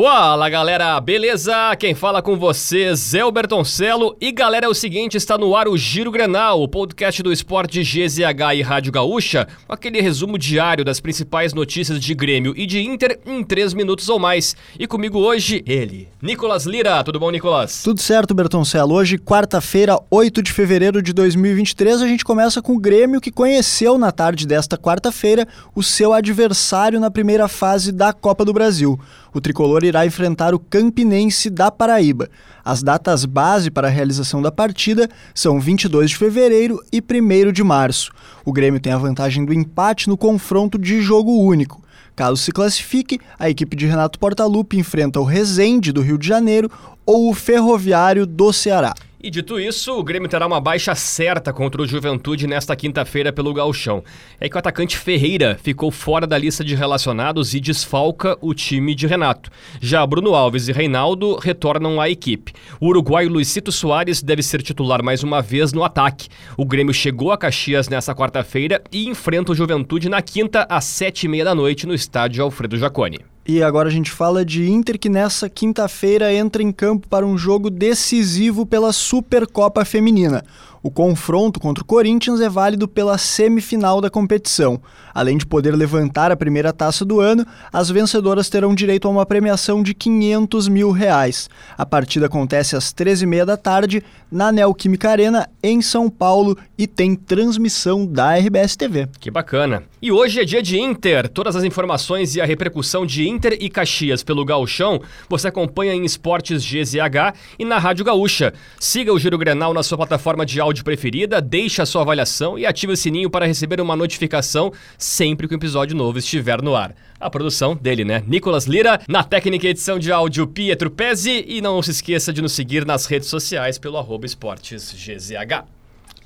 Fala galera, beleza? Quem fala com vocês é o Bertoncelo e galera é o seguinte, está no ar o Giro Grenal, o podcast do esporte GZH e Rádio Gaúcha, com aquele resumo diário das principais notícias de Grêmio e de Inter em 3 minutos ou mais. E comigo hoje, ele, Nicolas Lira. Tudo bom, Nicolas? Tudo certo, Bertoncelo. Hoje, quarta-feira, 8 de fevereiro de 2023, a gente começa com o Grêmio que conheceu na tarde desta quarta-feira o seu adversário na primeira fase da Copa do Brasil. O tricolor irá enfrentar o Campinense da Paraíba. As datas base para a realização da partida são 22 de fevereiro e 1 de março. O Grêmio tem a vantagem do empate no confronto de jogo único. Caso se classifique, a equipe de Renato Portaluppi enfrenta o Resende do Rio de Janeiro ou o Ferroviário do Ceará. E dito isso, o Grêmio terá uma baixa certa contra o Juventude nesta quinta-feira pelo Gauchão. É que o atacante Ferreira ficou fora da lista de relacionados e desfalca o time de Renato. Já Bruno Alves e Reinaldo retornam à equipe. O uruguaio Luizito Soares deve ser titular mais uma vez no ataque. O Grêmio chegou a Caxias nesta quarta-feira e enfrenta o Juventude na quinta às sete e meia da noite no estádio Alfredo Jaconi. E agora a gente fala de Inter que nessa quinta-feira entra em campo para um jogo decisivo pela Supercopa Feminina. O confronto contra o Corinthians é válido pela semifinal da competição. Além de poder levantar a primeira taça do ano, as vencedoras terão direito a uma premiação de 500 mil reais. A partida acontece às 13h30 da tarde na Neoquímica Arena, em São Paulo, e tem transmissão da RBS TV. Que bacana. E hoje é dia de Inter. Todas as informações e a repercussão de Inter e Caxias pelo Gauchão você acompanha em Esportes GZH e na Rádio Gaúcha. Siga o Giro Grenal na sua plataforma de áudio preferida, deixe a sua avaliação e ative o sininho para receber uma notificação sempre que um episódio novo estiver no ar. A produção dele, né? Nicolas Lira, na técnica e edição de áudio Pietro Pezzi e não se esqueça de nos seguir nas redes sociais pelo arroba esportesgzh.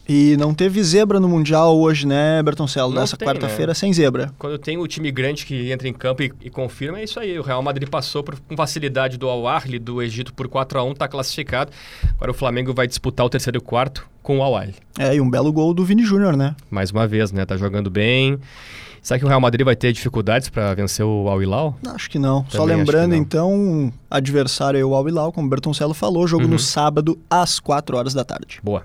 E não teve zebra no Mundial hoje, né, Bertoncello? Não Nessa tem, quarta-feira né? sem zebra. Quando tem o time grande que entra em campo e, e confirma, é isso aí. O Real Madrid passou por, com facilidade do Al-Ahly do Egito por 4 a 1 está classificado. Agora o Flamengo vai disputar o terceiro e quarto com o Al-Ahly. É, e um belo gol do Vini Júnior, né? Mais uma vez, né? Tá jogando bem. Será que o Real Madrid vai ter dificuldades para vencer o Al Hilal? Acho que não. Também Só lembrando, não. então, adversário é o Al Hilal, como o Bertoncello falou, jogo Uhum. no sábado às 4 horas da tarde. Boa.